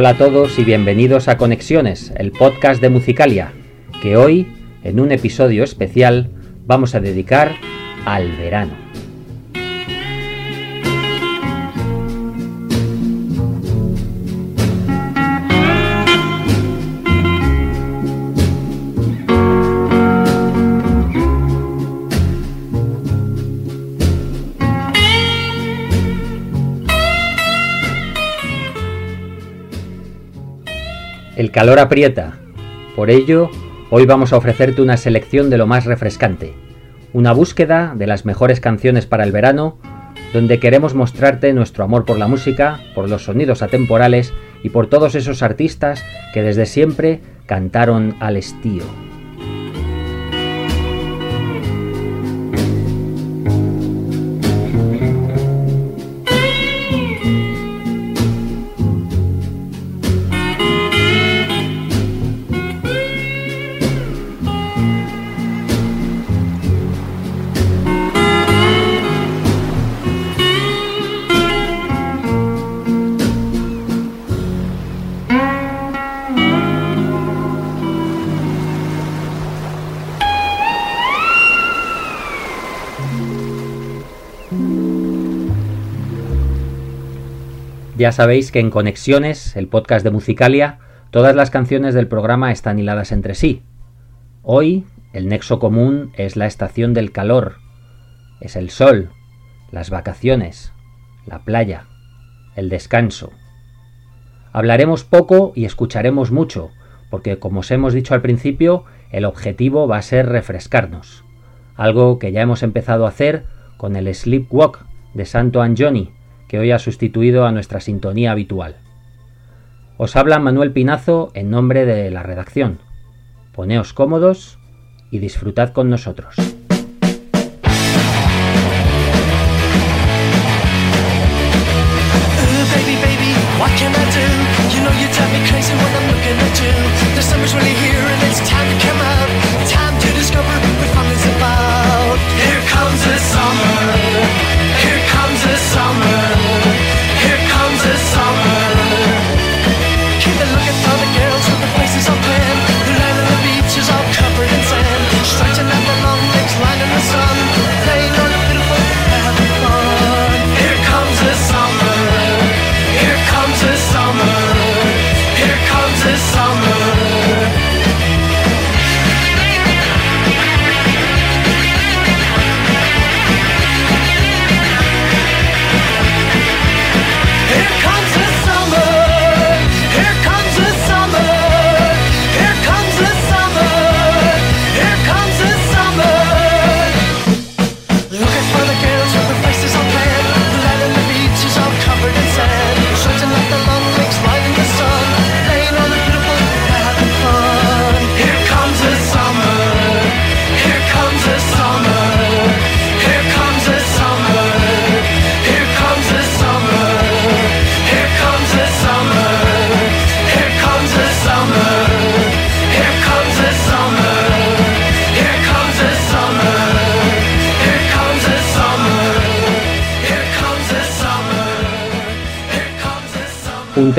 Hola a todos y bienvenidos a Conexiones, el podcast de Musicalia, que hoy, en un episodio especial, vamos a dedicar al verano. El calor aprieta. Por ello, hoy vamos a ofrecerte una selección de lo más refrescante, una búsqueda de las mejores canciones para el verano, donde queremos mostrarte nuestro amor por la música, por los sonidos atemporales y por todos esos artistas que desde siempre cantaron al estío. Ya sabéis que en Conexiones, el podcast de Musicalia, todas las canciones del programa están hiladas entre sí. Hoy, el nexo común es la estación del calor, es el sol, las vacaciones, la playa, el descanso. Hablaremos poco y escucharemos mucho, porque como os hemos dicho al principio, el objetivo va a ser refrescarnos, algo que ya hemos empezado a hacer con el Sleepwalk de Santo Anjoni, que hoy ha sustituido a nuestra sintonía habitual. Os habla Manuel Pinazo en nombre de la redacción. Poneos cómodos y disfrutad con nosotros.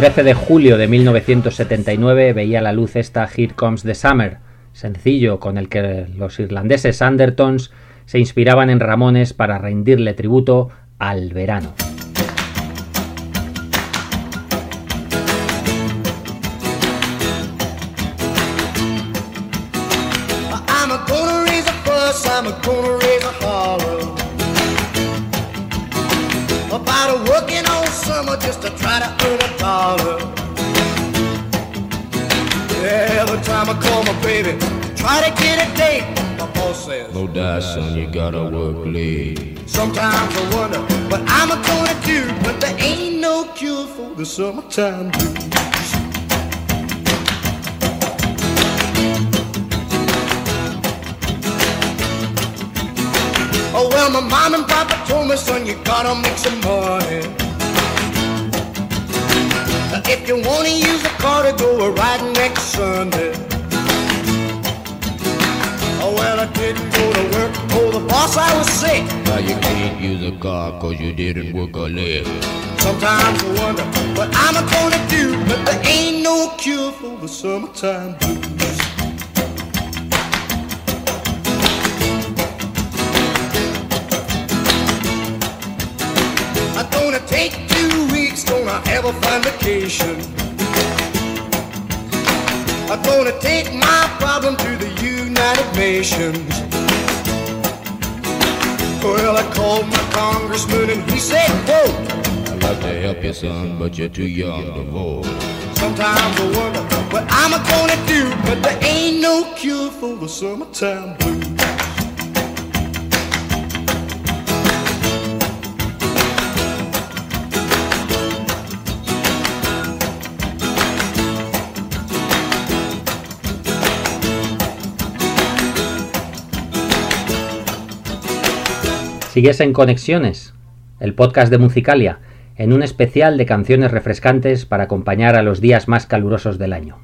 13 de julio de 1979 veía la luz esta Here Comes the Summer, sencillo con el que los irlandeses Andertons se inspiraban en Ramones para rendirle tributo al verano. No die, son, you gotta work late. Sometimes I wonder what I'm gonna do, but there ain't no cure for the summertime blues. Oh well, my mom and papa told me, son, you gotta make some money. If you wanna use a car to go a ride next Sunday. Oh well, I didn't go to work. Oh, the boss I was sick. Now you can't use a car cause you didn't work a leg. Sometimes I wonder what I'm gonna do, but there ain't no cure for the summertime blues. I'm gonna take two weeks, gonna have a fun vacation. I'm gonna take my problem to the United Nations. Well, I called my congressman and he said, quote, I'd like to help you, son, but you're too young to vote. Sometimes I wonder what I'm gonna do, but there ain't no cure for the summertime blues. Sigues en Conexiones, el podcast de Musicalia, en un especial de canciones refrescantes para acompañar a los días más calurosos del año.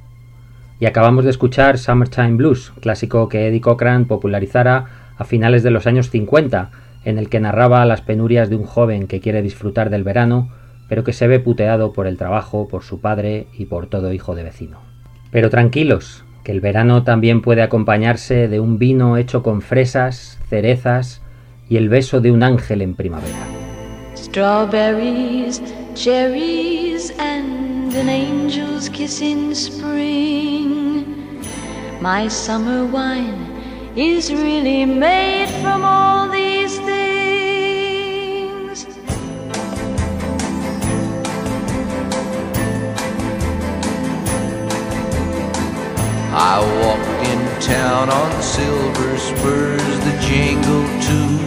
Y acabamos de escuchar Summertime Blues, clásico que Eddie Cochran popularizara a finales de los años 50, en el que narraba las penurias de un joven que quiere disfrutar del verano, pero que se ve puteado por el trabajo, por su padre y por todo hijo de vecino. Pero tranquilos, que el verano también puede acompañarse de un vino hecho con fresas, cerezas, y el beso de un ángel en primavera. Strawberries, cherries, and an angel's kiss in spring. My summer wine is really made from all these things. I walked in town on silver spurs that jingle too.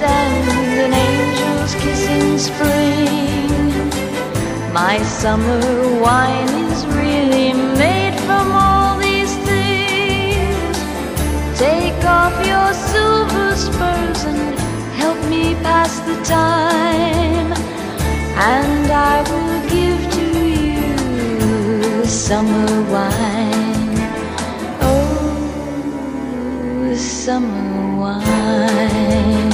and an angel's kiss in spring. My summer wine is really made from all these things. Take off your silver spurs and help me pass the time, and I will give to you summer wine. Oh, summer wine.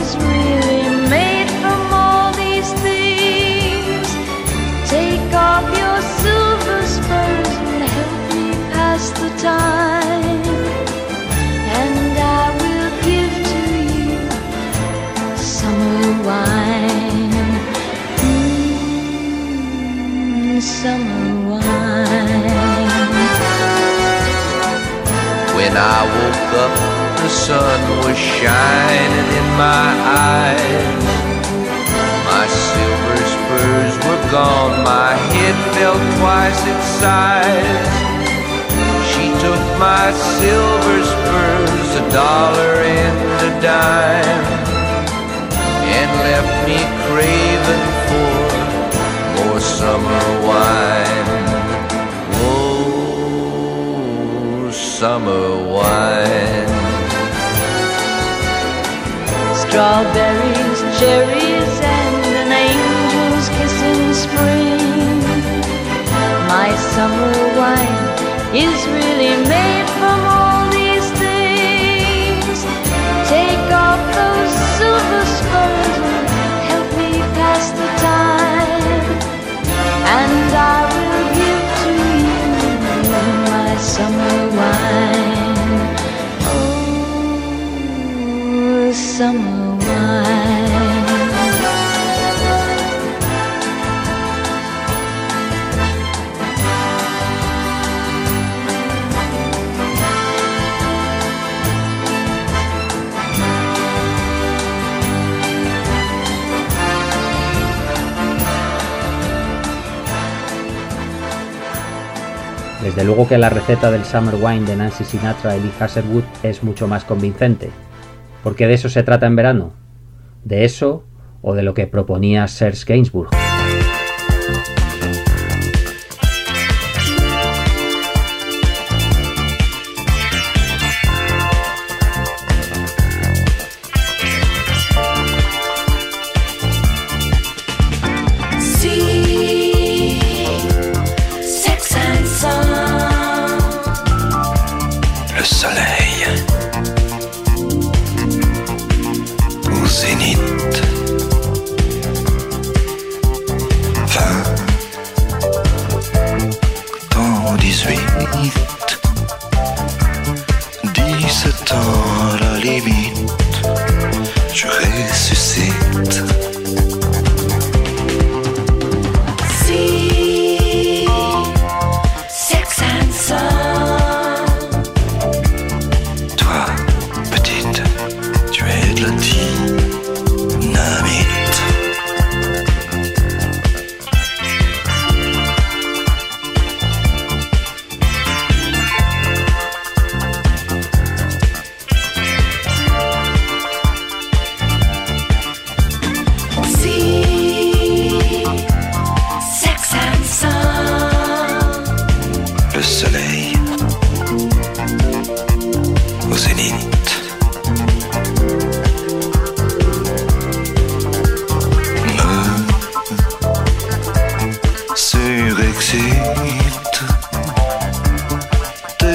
When I woke up, the sun was shining in my eyes. My silver spurs were gone, my head felt twice its size. She took my silver spurs, a dollar and a dime, and left me craving for more summer wine. Summer wine. Strawberries, cherries, and an angel's kiss in spring. My summer wine is really made from summer wine. Desde luego que la receta del Summer Wine de Nancy Sinatra y Lee Hasselwood es mucho más convincente. Porque de eso se trata en verano. De eso o de lo que proponía Serge Gainsbourg.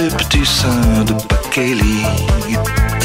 le petit sein de Bakeli.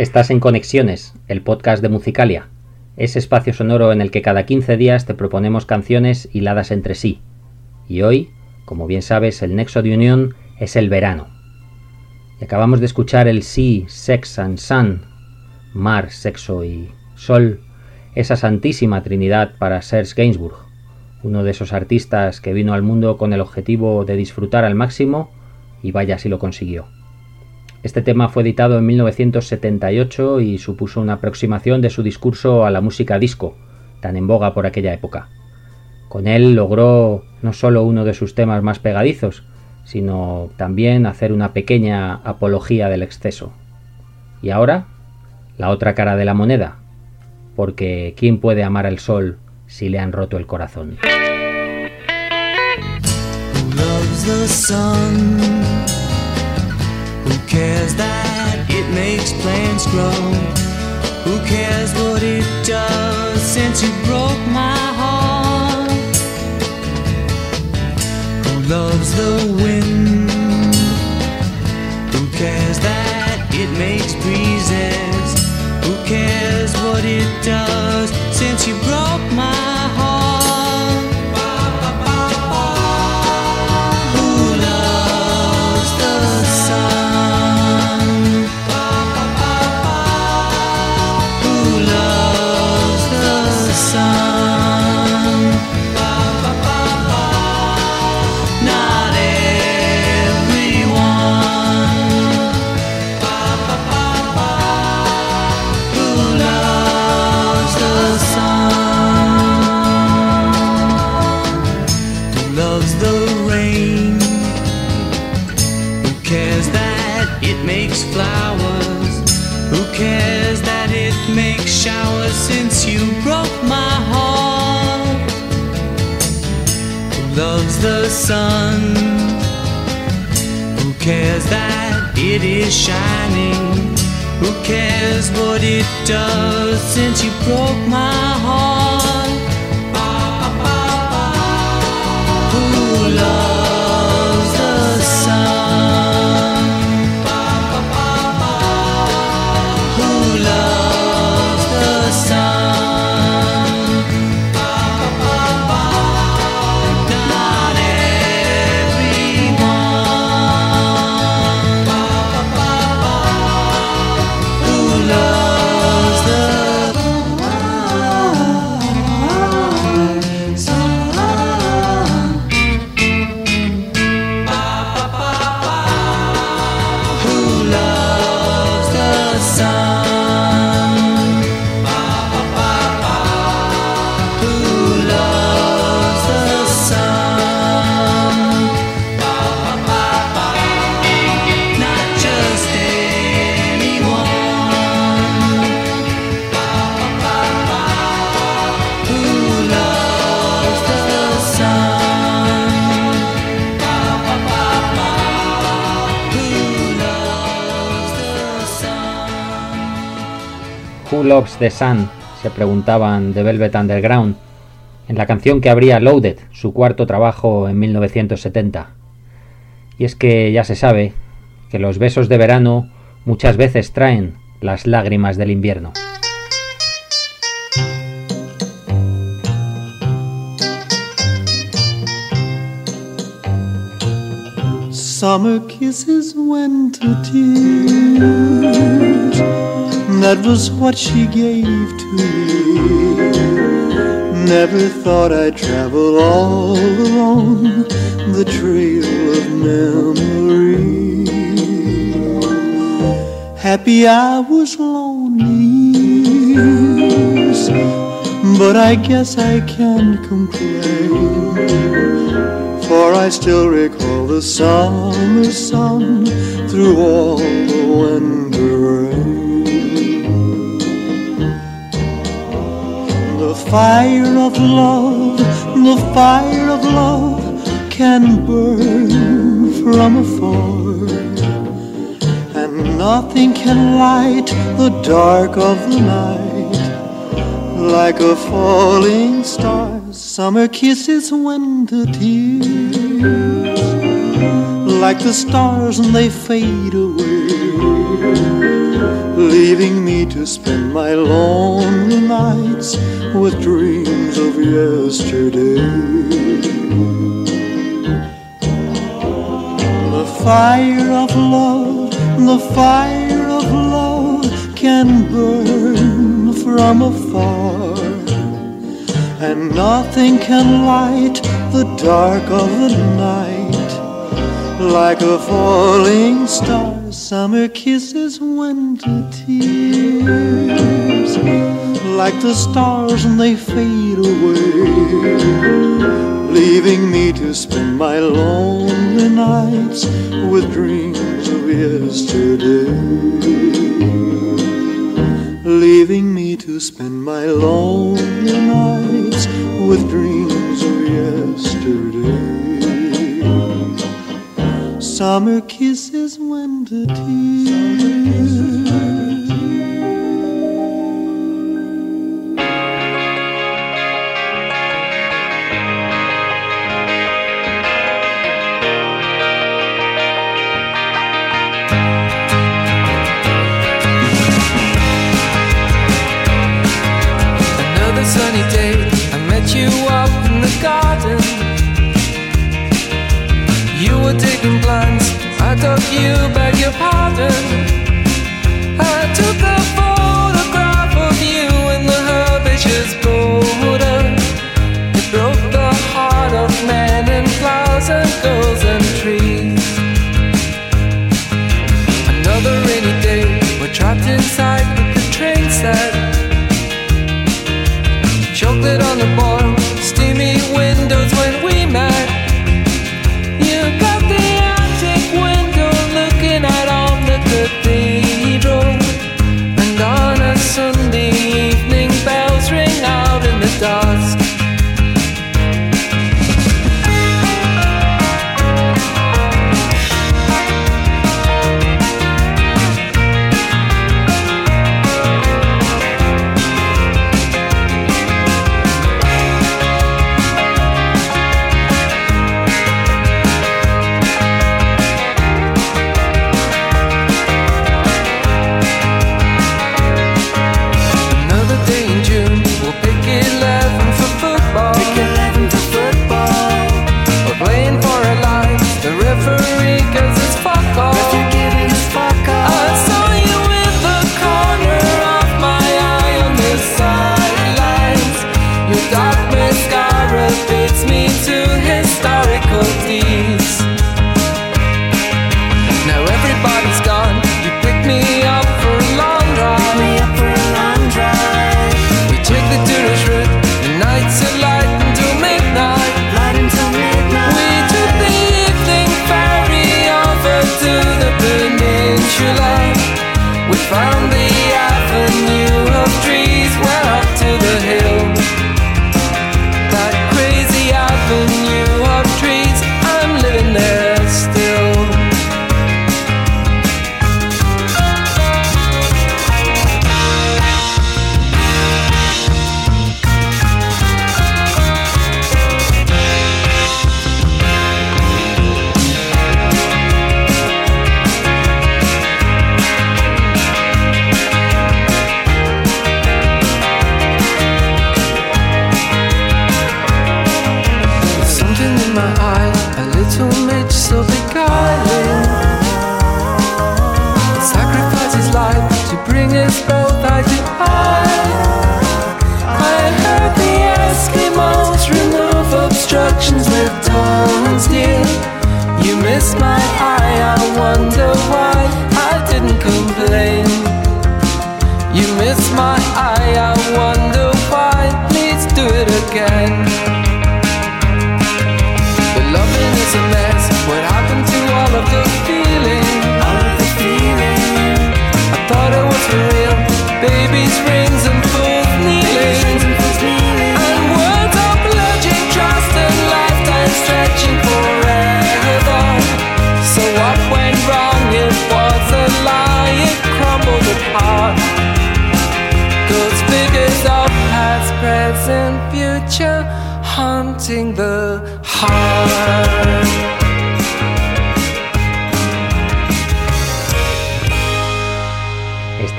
Estás en Conexiones, el podcast de Musicalia, ese espacio sonoro en el que cada 15 días te proponemos canciones hiladas entre sí. Y hoy, como bien sabes, el nexo de unión es el verano. Y acabamos de escuchar el Sea, Sex and Sun, mar, sexo y sol, esa santísima trinidad para Serge Gainsbourg, uno de esos artistas que vino al mundo con el objetivo de disfrutar al máximo y vaya si lo consiguió. Este tema fue editado en 1978 y supuso una aproximación de su discurso a la música disco, tan en boga por aquella época. Con él logró no solo uno de sus temas más pegadizos, sino también hacer una pequeña apología del exceso. Y ahora, la otra cara de la moneda, porque ¿quién puede amar al sol si le han roto el corazón? Who cares that it makes plants grow? Who cares what it does since you broke my heart? Who loves the wind? Who cares that it makes breezes? Who cares what it does since you broke sun? Who cares that it is shining? Who cares what it does since you broke my heart? Loves the Sun? se preguntaban The Velvet Underground en la canción que abría Loaded, su cuarto trabajo en 1970. Y es que ya se sabe que los besos de verano muchas veces traen las lágrimas del invierno. Summer kisses, tears. That was what she gave to me. Never thought I'd travel all alone the trail of memory. Happy I was lonely, but I guess I can't complain. For I still recall the summer sun through all the winter fire of love, the fire of love can burn from afar. And nothing can light the dark of the night like a falling star. Summer kisses, winter tears, like the stars and they fade away, leaving me to spend my lonely nights with dreams of yesterday. The fire of love, the fire of love can burn from afar. And nothing can light the dark of the night like a falling star. Summer kisses winter tears Like the stars and they fade away Leaving me to spend my lonely nights With dreams of yesterday Leaving me to spend my lonely nights With dreams of yesterday. Summer kisses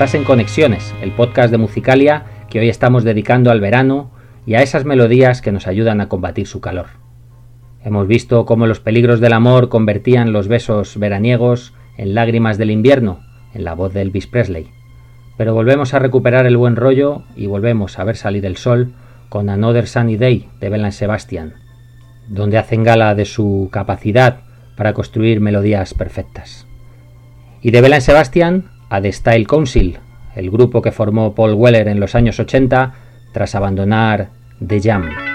En Conexiones, el podcast de Musicalia que hoy estamos dedicando al verano y a esas melodías que nos ayudan a combatir su calor. Hemos visto cómo los peligros del amor convertían los besos veraniegos en lágrimas del invierno, en la voz de Elvis Presley. Pero volvemos a recuperar el buen rollo y volvemos a ver salir el sol con Another Sunny Day de Belan Sebastian, donde hacen gala de su capacidad para construir melodías perfectas. Y de Belan Sebastian a The Style Council, el grupo que formó Paul Weller en los años 80 tras abandonar The Jam.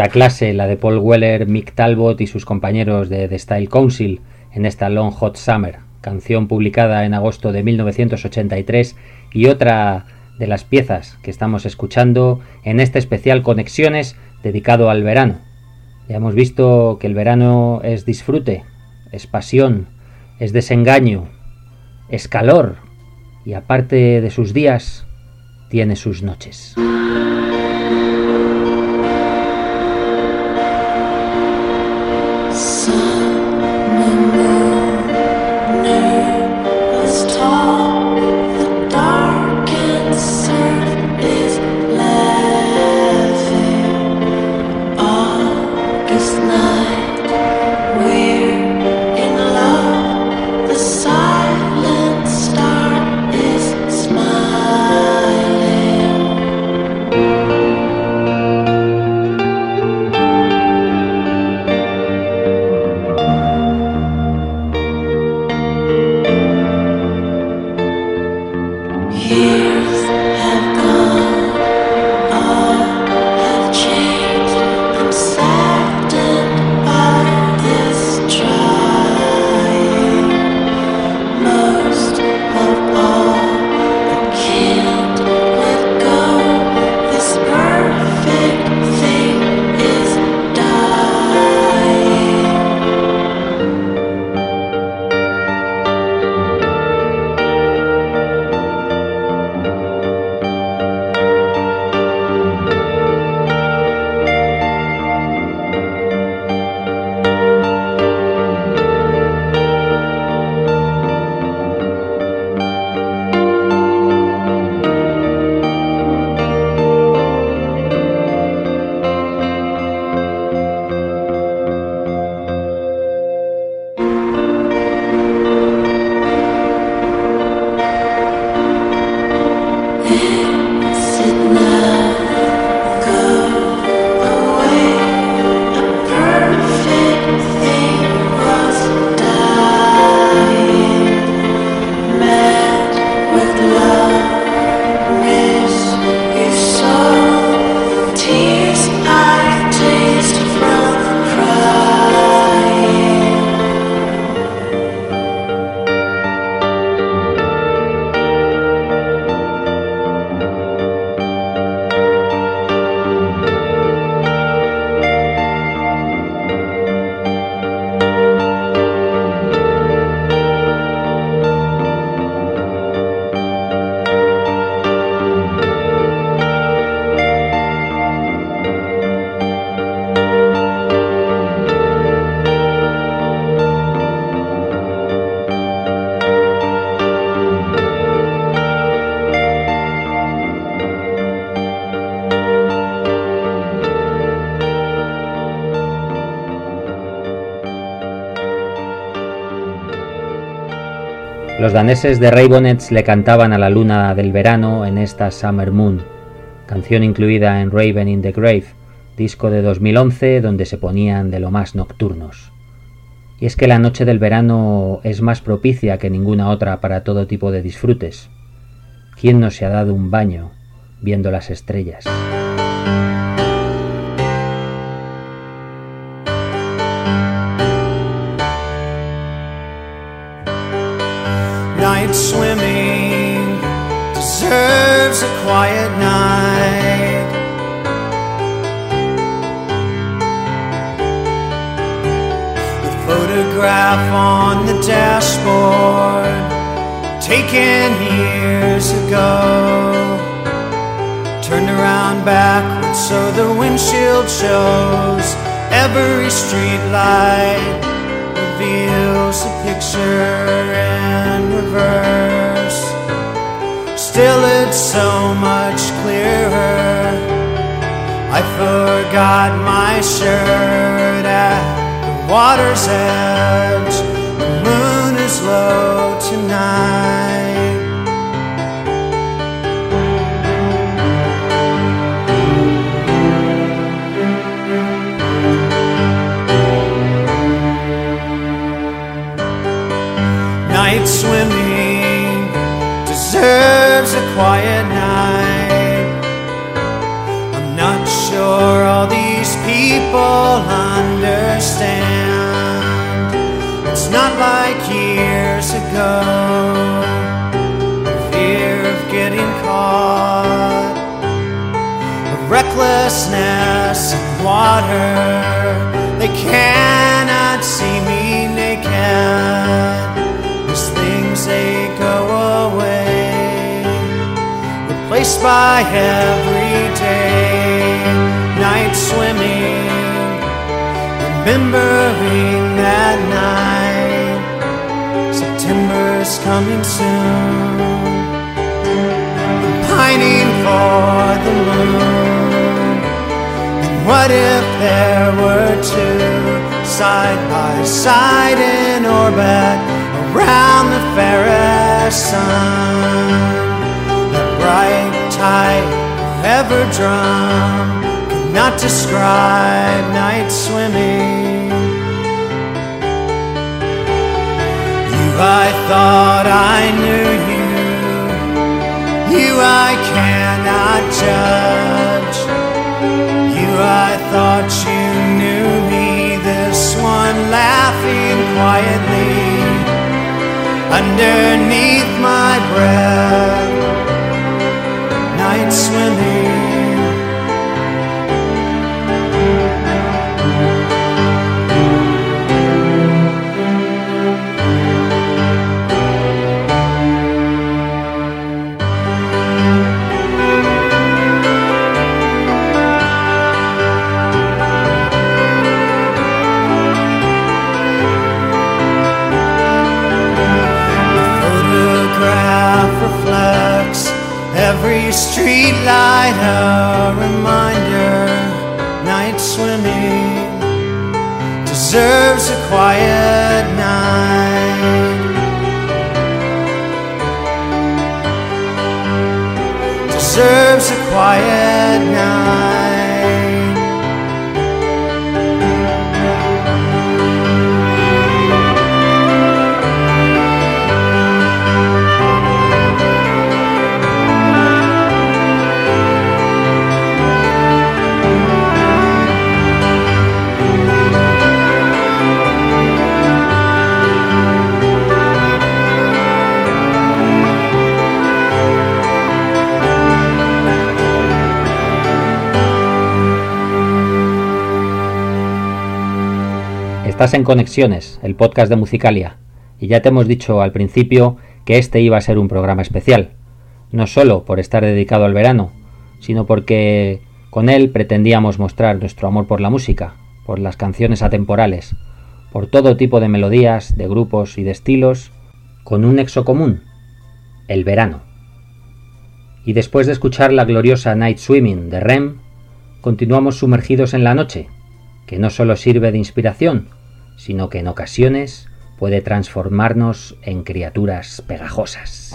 dura clase la de Paul Weller, Mick Talbot y sus compañeros de The Style Council en esta Long Hot Summer, canción publicada en agosto de 1983 y otra de las piezas que estamos escuchando en este especial Conexiones dedicado al verano. Ya hemos visto que el verano es disfrute, es pasión, es desengaño, es calor y aparte de sus días, tiene sus noches. Los daneses de Ravenets le cantaban a la luna del verano en esta Summer Moon, canción incluida en Raven in the Grave, disco de 2011 donde se ponían de lo más nocturnos. Y es que la noche del verano es más propicia que ninguna otra para todo tipo de disfrutes. ¿Quién no se ha dado un baño viendo las estrellas? Night swimming deserves a quiet night. The photograph on the dashboard, taken years ago, turned around backwards so the windshield shows every street light reveals a picture in reverse. Still, it's so much clearer. I forgot my shirt at the water's edge. The moon is low tonight. People understand. It's not like years ago. Fear of getting caught, a recklessness of water. They cannot see me naked. These things they go away, replaced by everyday night swimming. Remembering that night, September's coming soon. I'm pining for the moon. And what if there were two side by side in orbit around the fairest sun? That bright, tide ever drum not describe night swimming. I thought I knew you. You, I cannot judge. You, I thought you knew me. This one laughing quietly underneath my breath. Night swimming. Every street light a reminder night swimming deserves a quiet night deserves a quiet night. Estás en Conexiones, el podcast de Musicalia, y ya te hemos dicho al principio que este iba a ser un programa especial, no solo por estar dedicado al verano, sino porque con él pretendíamos mostrar nuestro amor por la música, por las canciones atemporales, por todo tipo de melodías, de grupos y de estilos, con un nexo común, el verano. Y después de escuchar la gloriosa Night Swimming de Rem, continuamos sumergidos en la noche, que no solo sirve de inspiración, sino que en ocasiones puede transformarnos en criaturas pegajosas.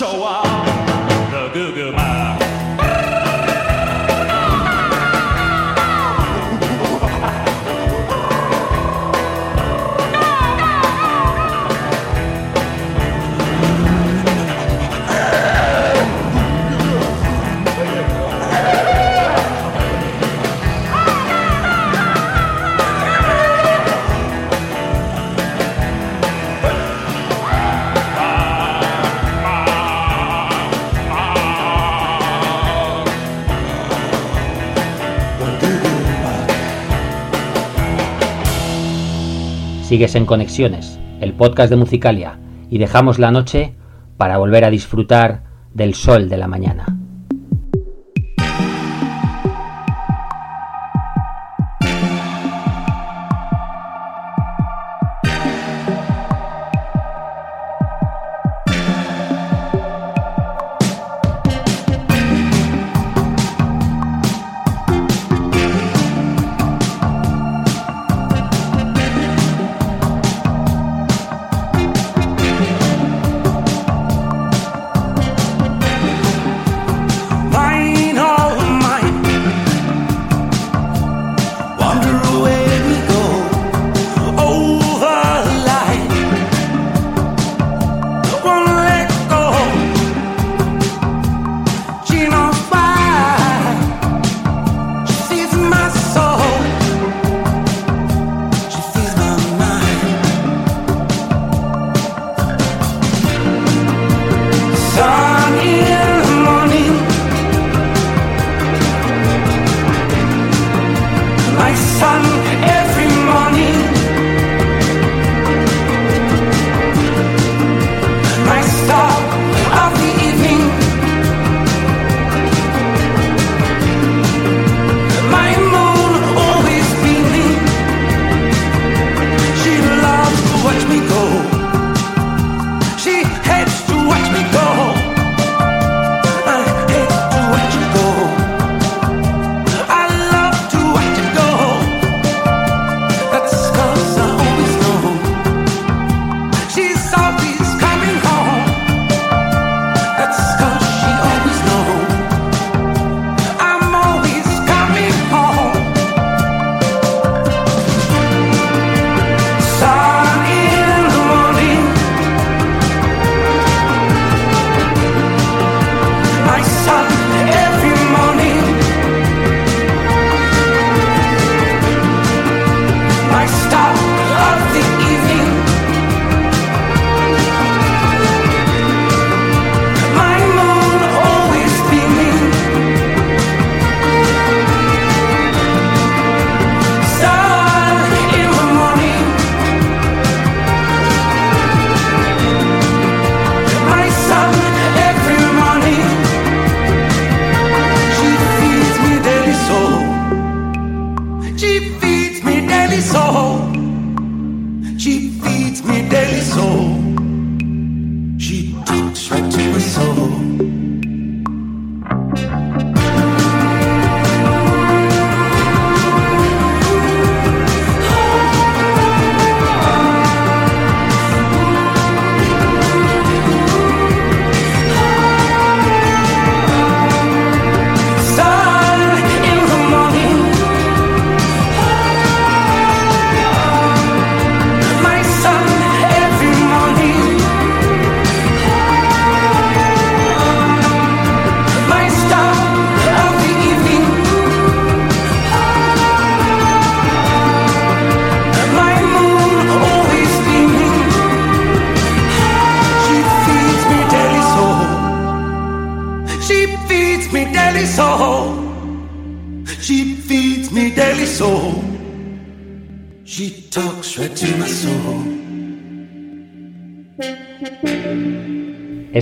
Show up. Sigues en Conexiones, el podcast de Musicalia, y dejamos la noche para volver a disfrutar del sol de la mañana.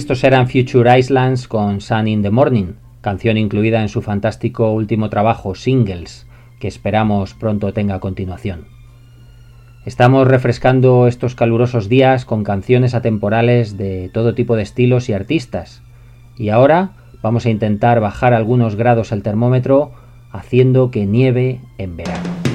Estos eran Future Islands con Sun in the Morning, canción incluida en su fantástico último trabajo Singles, que esperamos pronto tenga continuación. Estamos refrescando estos calurosos días con canciones atemporales de todo tipo de estilos y artistas, y ahora vamos a intentar bajar algunos grados el termómetro haciendo que nieve en verano.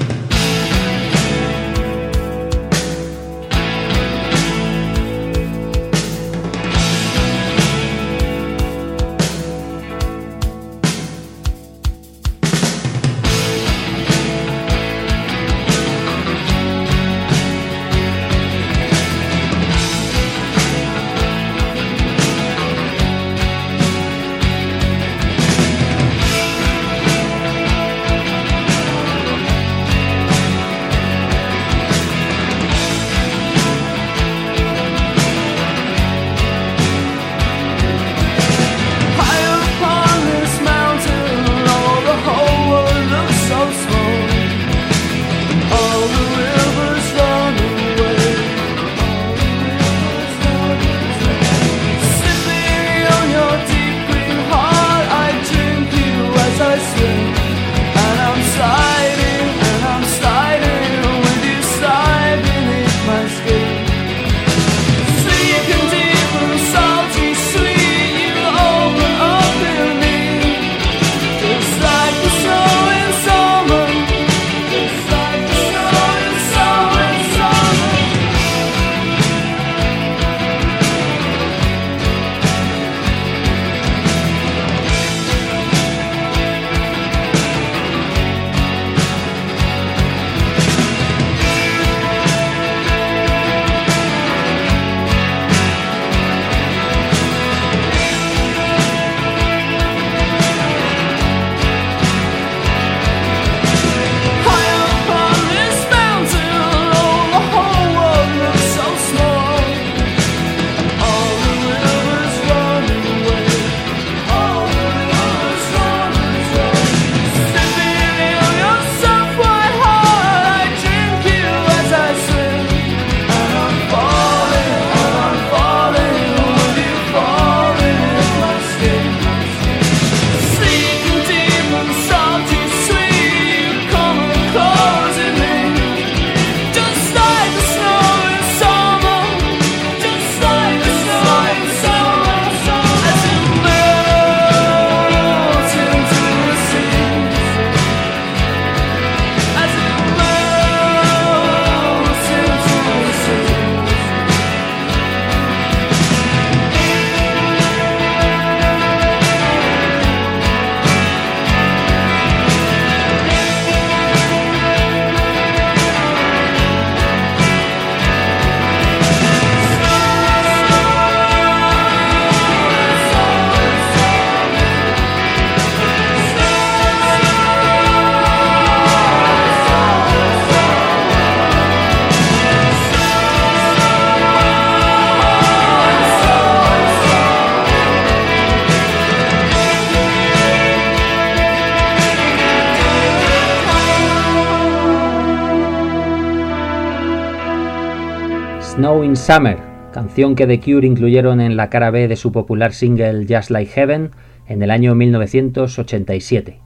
Summer, canción que The Cure incluyeron en la cara B de su popular single Just Like Heaven en el año 1987.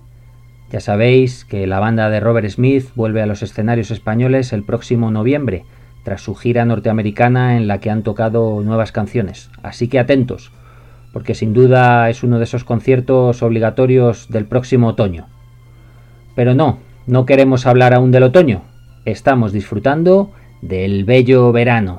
Ya sabéis que la banda de Robert Smith vuelve a los escenarios españoles el próximo noviembre, tras su gira norteamericana en la que han tocado nuevas canciones. Así que atentos, porque sin duda es uno de esos conciertos obligatorios del próximo otoño. Pero no, no queremos hablar aún del otoño, estamos disfrutando del bello verano.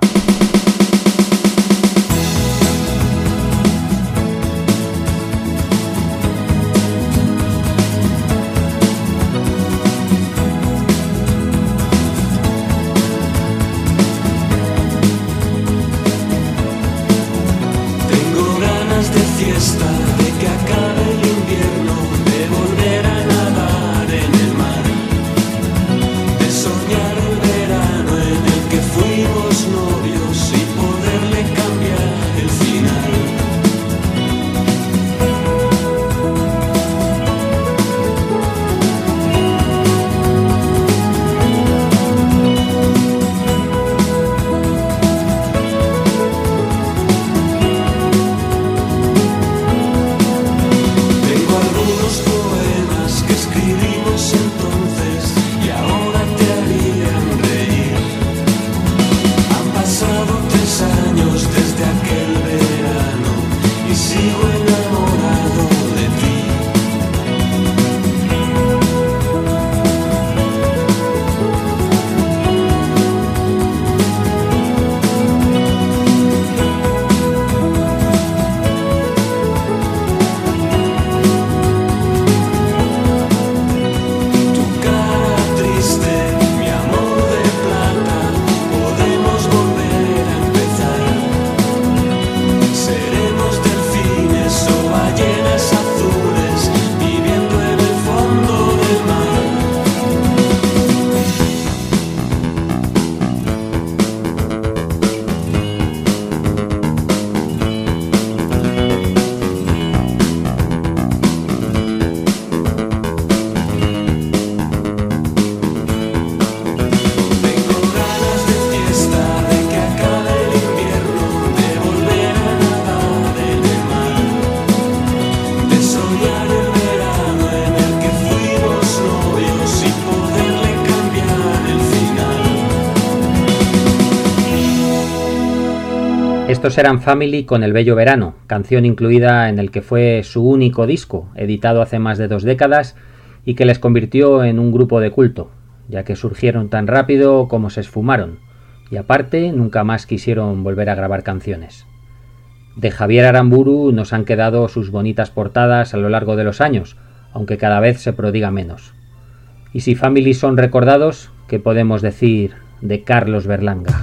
Estos eran Family con El Bello Verano, canción incluida en el que fue su único disco, editado hace más de dos décadas y que les convirtió en un grupo de culto, ya que surgieron tan rápido como se esfumaron, y aparte nunca más quisieron volver a grabar canciones. De Javier Aramburu nos han quedado sus bonitas portadas a lo largo de los años, aunque cada vez se prodiga menos. Y si Family son recordados, ¿qué podemos decir de Carlos Berlanga?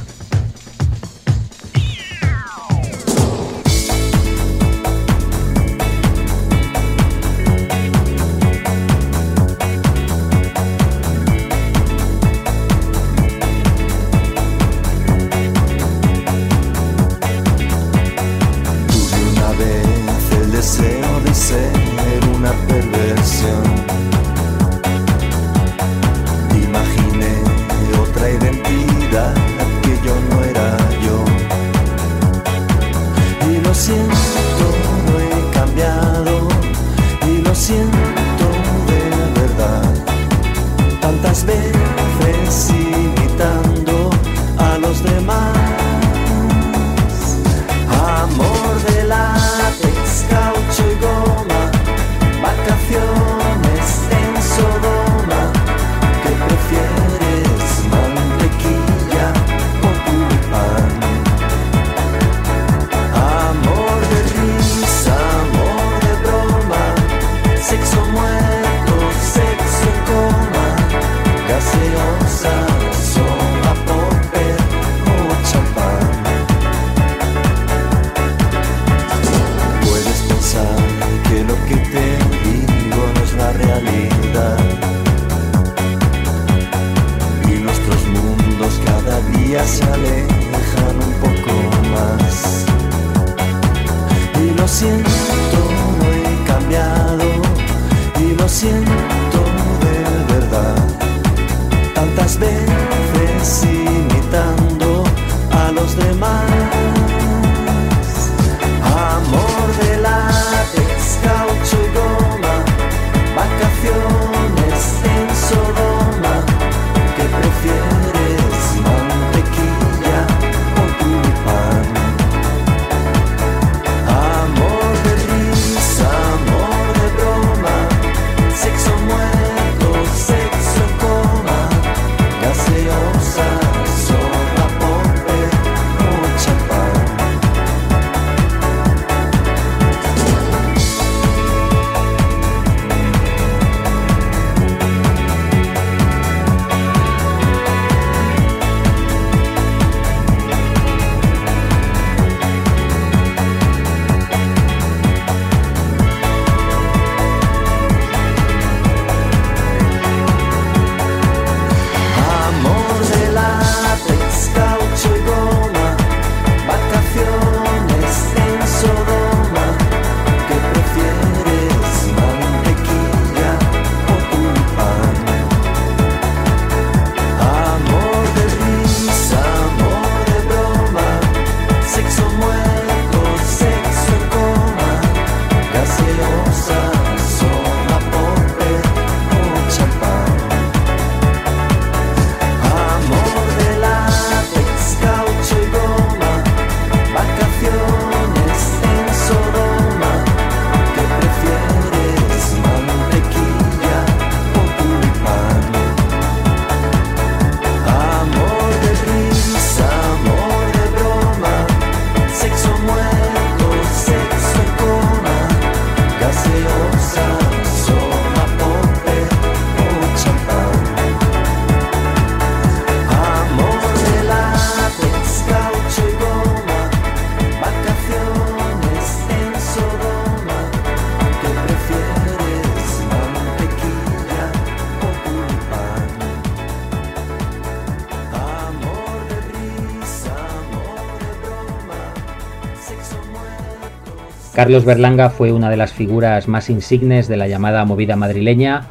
Carlos Berlanga fue una de las figuras más insignes de la llamada movida madrileña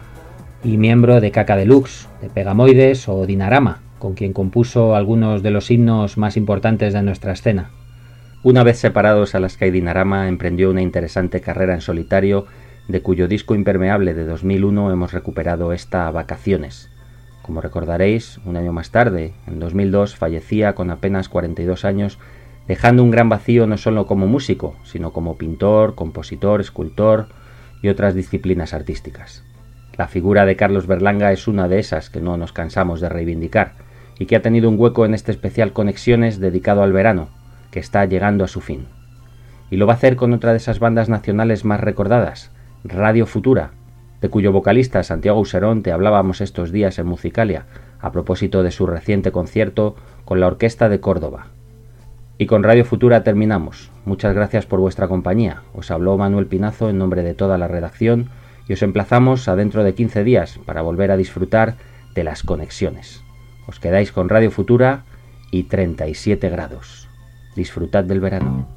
y miembro de Caca Deluxe, de Pegamoides o Dinarama, con quien compuso algunos de los himnos más importantes de nuestra escena. Una vez separados, Alaska y Dinarama emprendió una interesante carrera en solitario, de cuyo disco impermeable de 2001 hemos recuperado esta Vacaciones. Como recordaréis, un año más tarde, en 2002, fallecía con apenas 42 años, dejando un gran vacío no solo como músico, sino como pintor, compositor, escultor y otras disciplinas artísticas. La figura de Carlos Berlanga es una de esas que no nos cansamos de reivindicar y que ha tenido un hueco en este especial Conexiones dedicado al verano, que está llegando a su fin. Y lo va a hacer con otra de esas bandas nacionales más recordadas, Radio Futura, de cuyo vocalista Santiago Userón te hablábamos estos días en Musicalia, a propósito de su reciente concierto con la Orquesta de Córdoba. Y con Radio Futura terminamos. Muchas gracias por vuestra compañía. Os habló Manuel Pinazo en nombre de toda la redacción y os emplazamos a dentro de 15 días para volver a disfrutar de las conexiones. Os quedáis con Radio Futura y 37 grados. Disfrutad del verano.